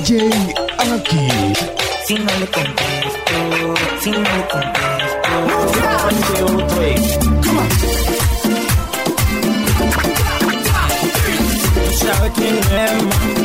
DJ Aki. Si no le contesto, si no le contesto, no otro Come on. Tú sabes quién es,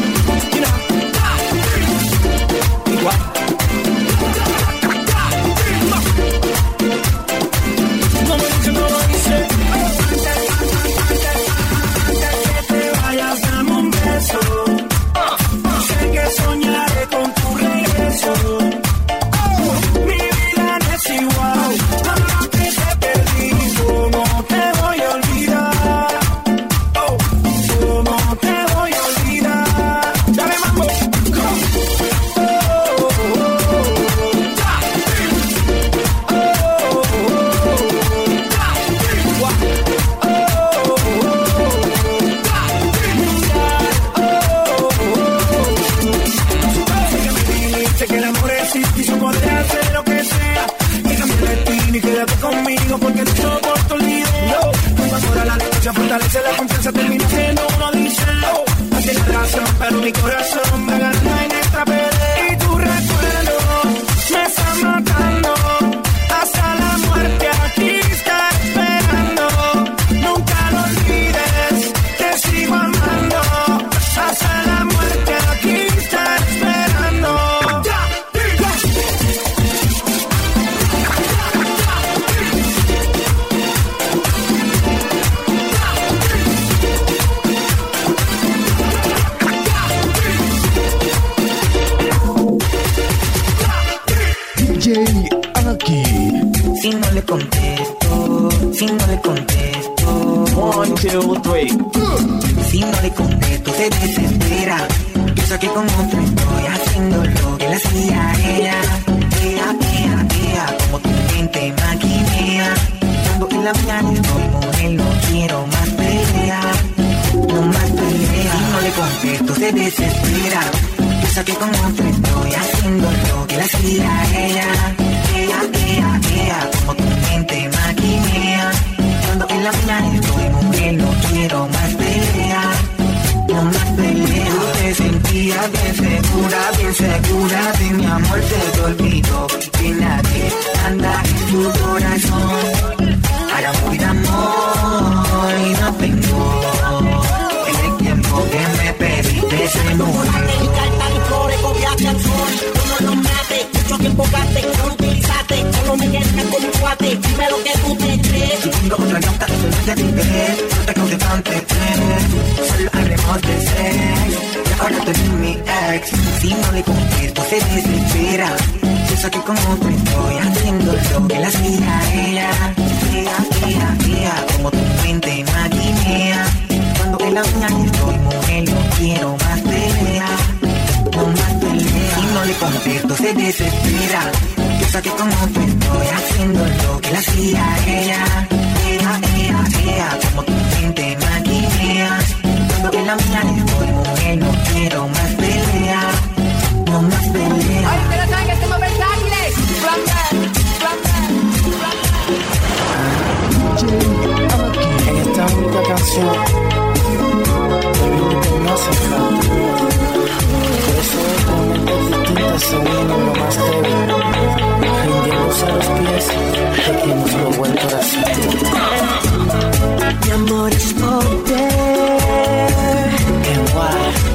se desespera. Yo aquí con otro estoy haciendo lo que la hacía ella. Ea, ea, ea, como tu mente maquinea. Cuando en la mañana estoy con él, no quiero más pelea. No más pelea. Y no le contesto, se desespera. Yo que con otro estoy haciendo lo que la hacía ella. Ea, ea, ea, como tu mente maquinea. Cuando en la mañana estoy con él, quiero más pelea. Bien segura, bien segura de mi amor te olvido. Que nadie anda en tu corazón. Ahora cuidamos y no tengo el tiempo que me pediste se nube tiempo gaste, no lo utilizaste, solo me quedas con un cuate, dime lo que tú te crees. Si conmigo otra gata, eso es de interés, no te causes antes, solo hablemos de sex. Y ahora tú eres mi ex, si no le contesto se desespera. Piensa que con otro estoy haciendo lo que la hacía ella. Día, día, día, como tu mente maquinea, cuando en la uña estoy mujer. cuando se desespera. Piensa que como tú estoy haciendo lo que la hacía ella. Ea, ea, ea, como tu gente maquinea. Cuando en la mía estoy mujer, no quiero más pelea. No más pelea. Ay, pero saben que somos versátiles. En esta única canción, no hace falta. hemos vuelto a. Mi amor es poder.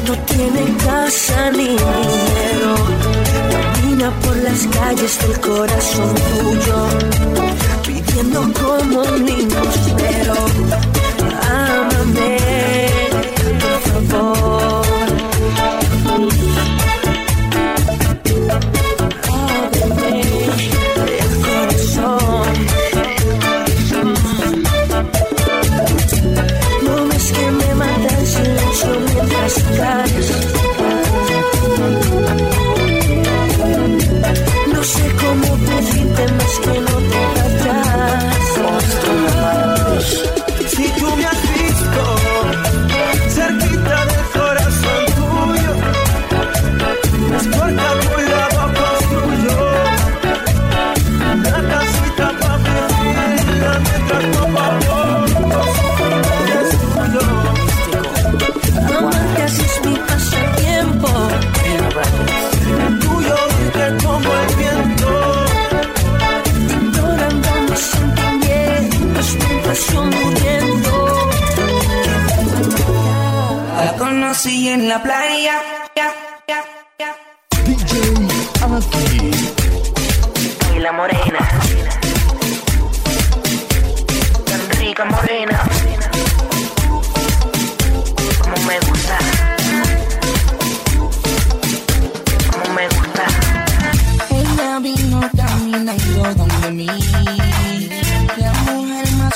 No tiene casa ni dinero. Camina por las calles del corazón tuyo. Pidiendo como un niño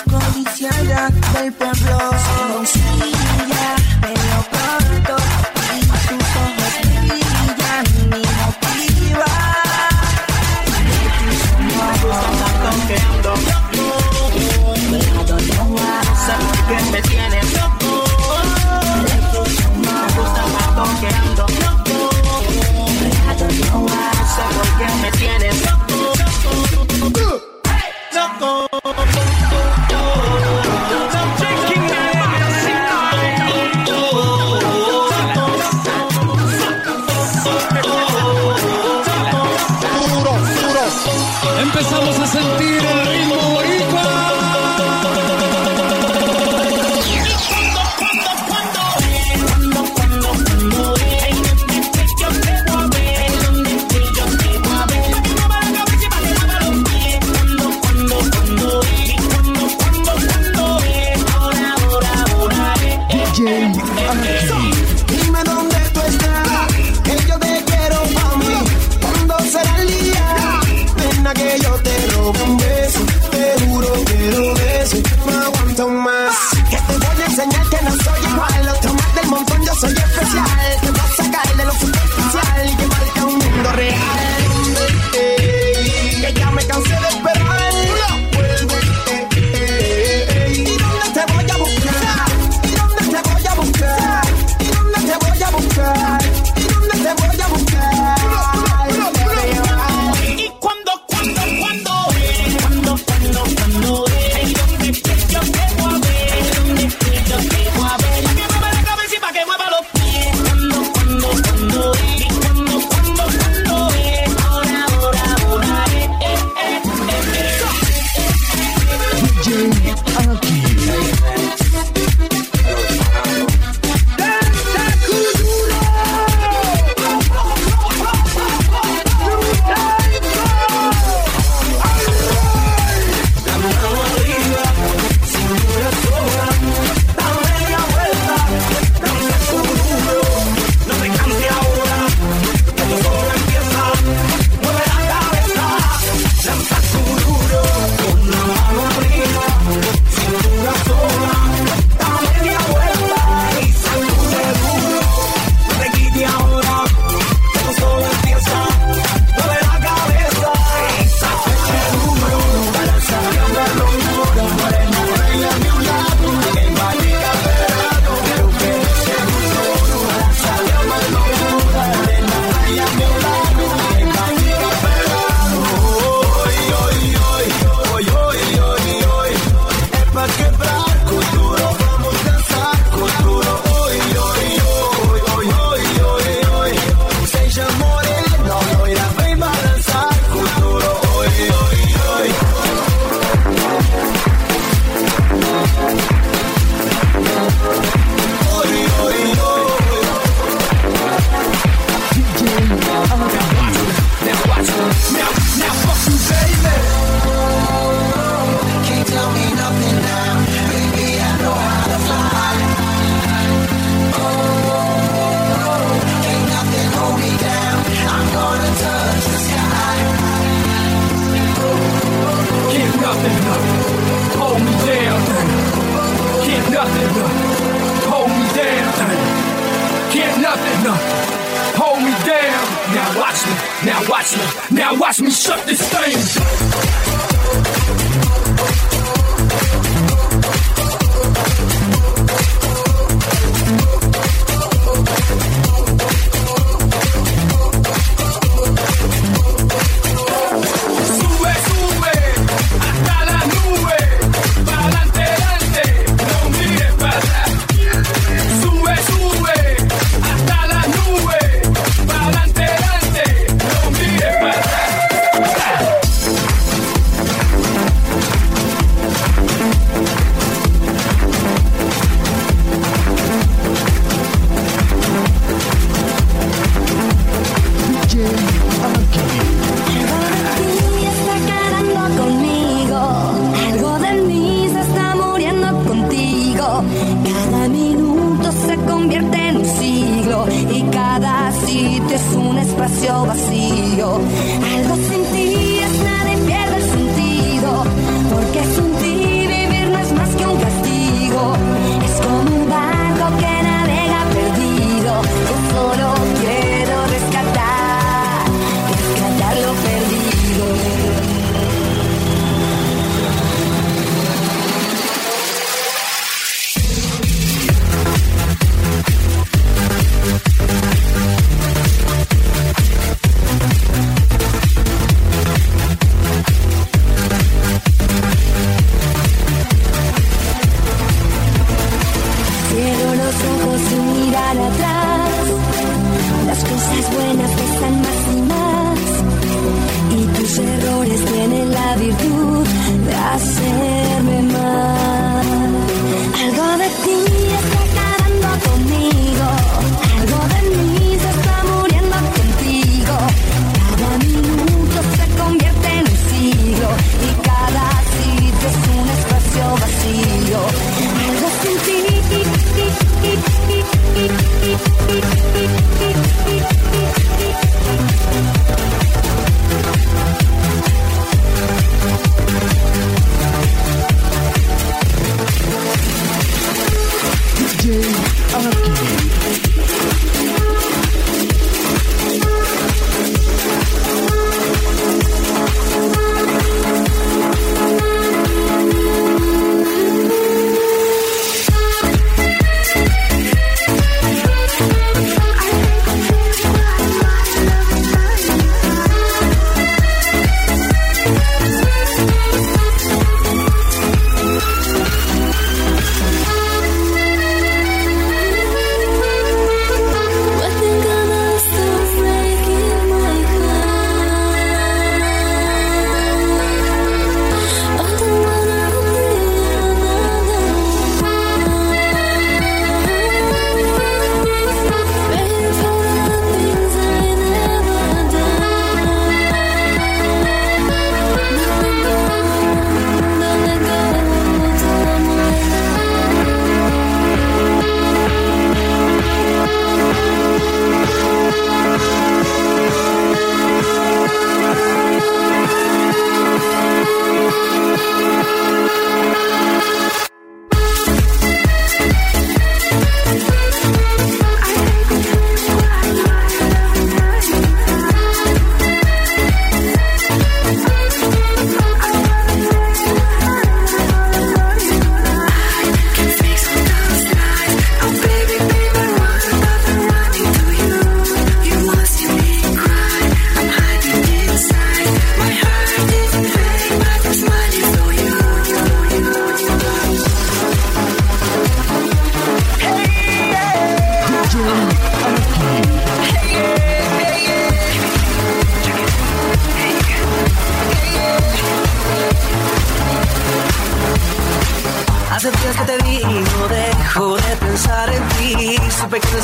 mujer más es un espacio vacío, algo sin ti pasé.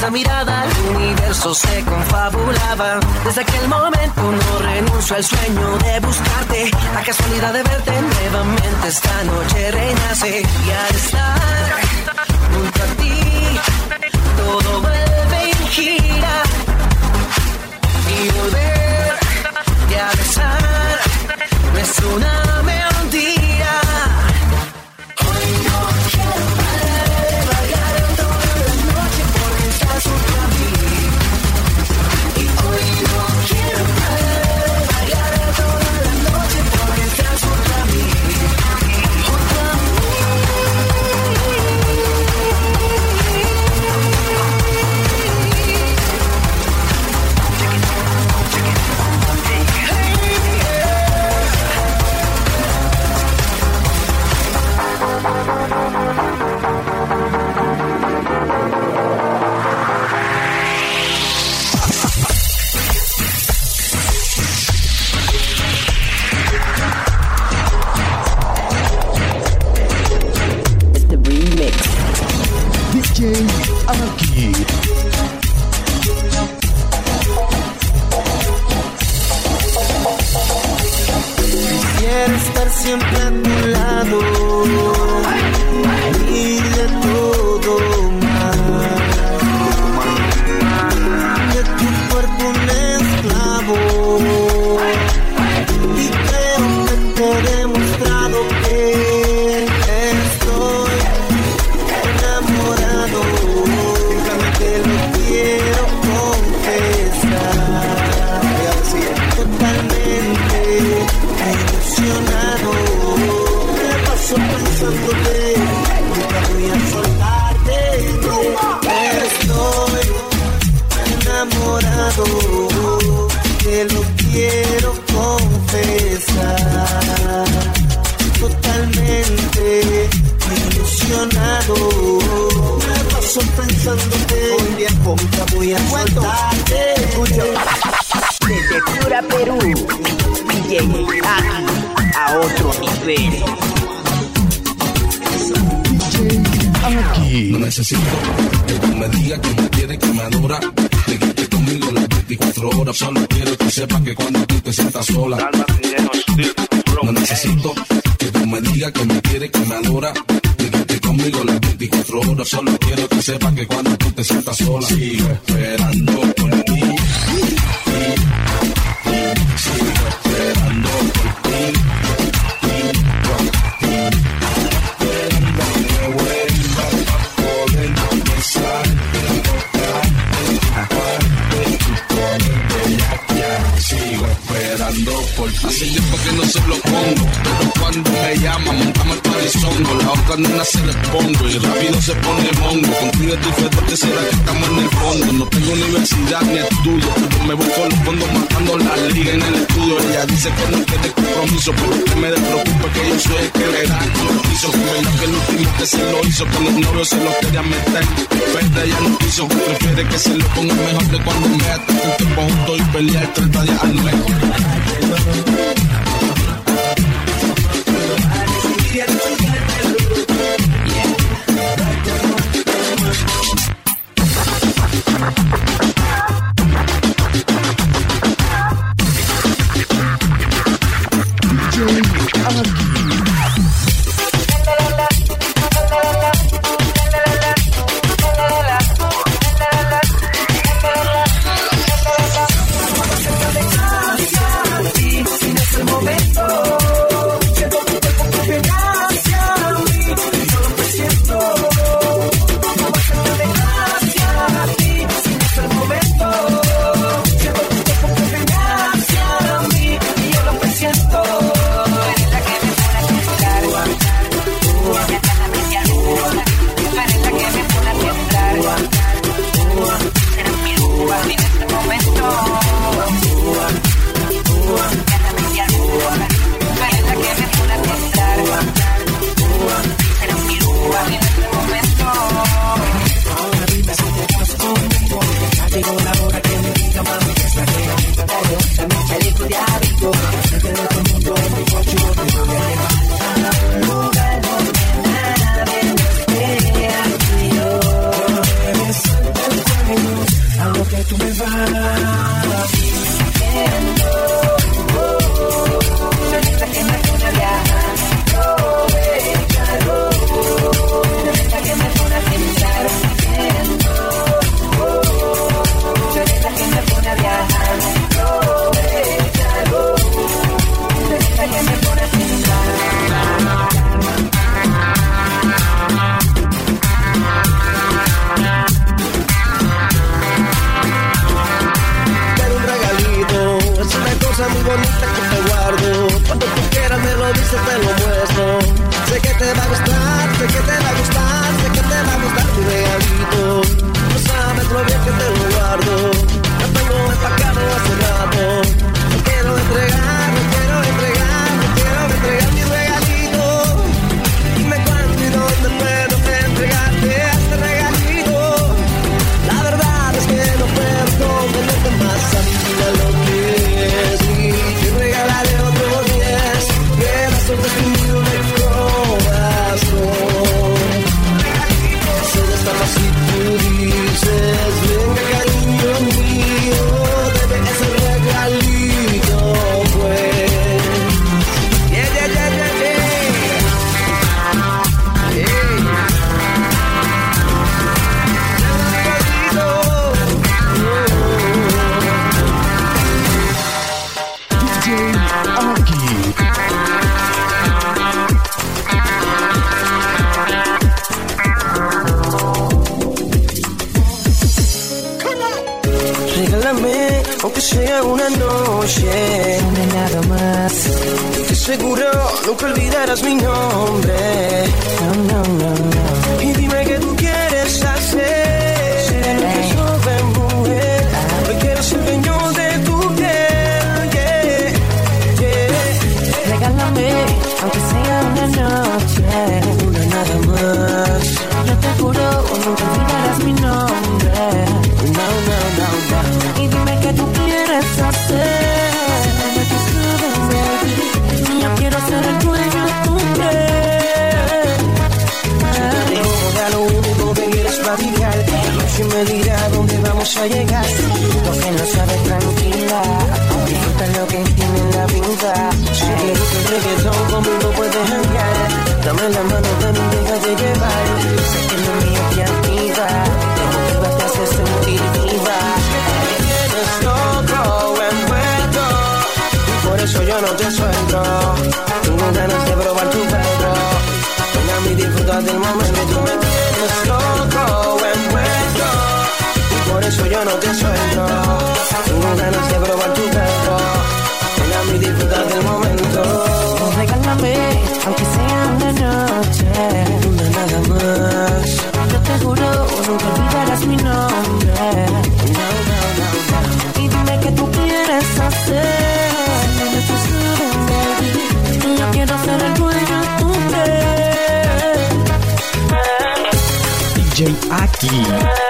esa mirada el universo se confabulaba. Desde aquel momento no renuncio al sueño de buscarte. La casualidad de verte nuevamente esta noche renace. Y al estar junto a ti, todo vuelve y gira. Y volver y a besar no es una siempre a tu lado. Totalmente ilusionado, me paso pensándote. Hoy día nunca voy a soltarte. Desde Piura, Perú, DJ Aki, a otro nivel. DJ Aki. No necesito que tú me digas que me quieres, que me adora. Que quede conmigo las 24 horas. Solo quiero que sepas que cuando tú te sientas sola. No necesito que tú me digas que me quieres, que me adora. Que quede conmigo las 24 horas. Solo quiero que sepas que cuando tú te sientas sola. Sigo esperando por ti. Nena se le pongo y rápido se pone mongo. Contigo es diferente, será que estamos en el fondo. No tengo universidad ni estudio, pero me por los fondos matando la liga en el estudio. Ella dice que no quiere compromiso, pero que me despreocupe que yo soy el que le da el compromiso. Que verdad que el último que se lo hizo, con los novios se lo quería meter. Pero ella no quiso, prefiere que se lo ponga mejor de cuando me ata un tiempo juntos y pelear 30 días al eso llegaste. Lo que no sabe tranquila. Disfruta lo que tiene la vida. Si te gusta el reggaetón, conmigo puedes janguear. Dame la mano, ven y déjate llevar. Sé que lo mío te activa. Te motiva, te hace sentir viva. Tienes loco, envuelto. Y por eso yo no te suelto. Tengo ganas de probar tu perro. Ven a mí, disfruta del momento. Tú me yo no te suelto. Tengo ganas de probar tu perro. Ven a mí, disfruta del momento. Regálame, aunque sea una noche. Una nada más. Yo te juro, nunca olvidarás mi nombre. No, no, no, no. Y dime qué tú quieres hacer. Baby. Yo quiero ser el dueño de tu piel. DJ Aki.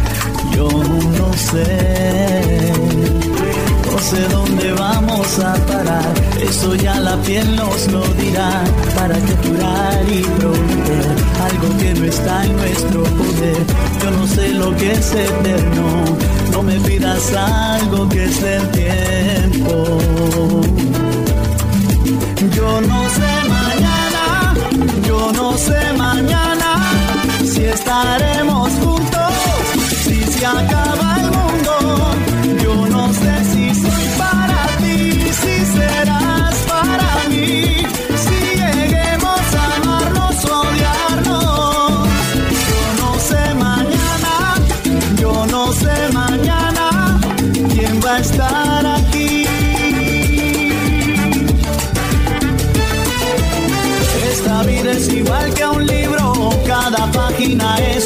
Yo no sé. No sé dónde vamos a parar, eso ya la piel nos lo dirá. ¿Para qué curar y algo que no está en nuestro poder? Yo no sé lo que es eterno, no me pidas algo que es del tiempo. Yo no sé mañana, página es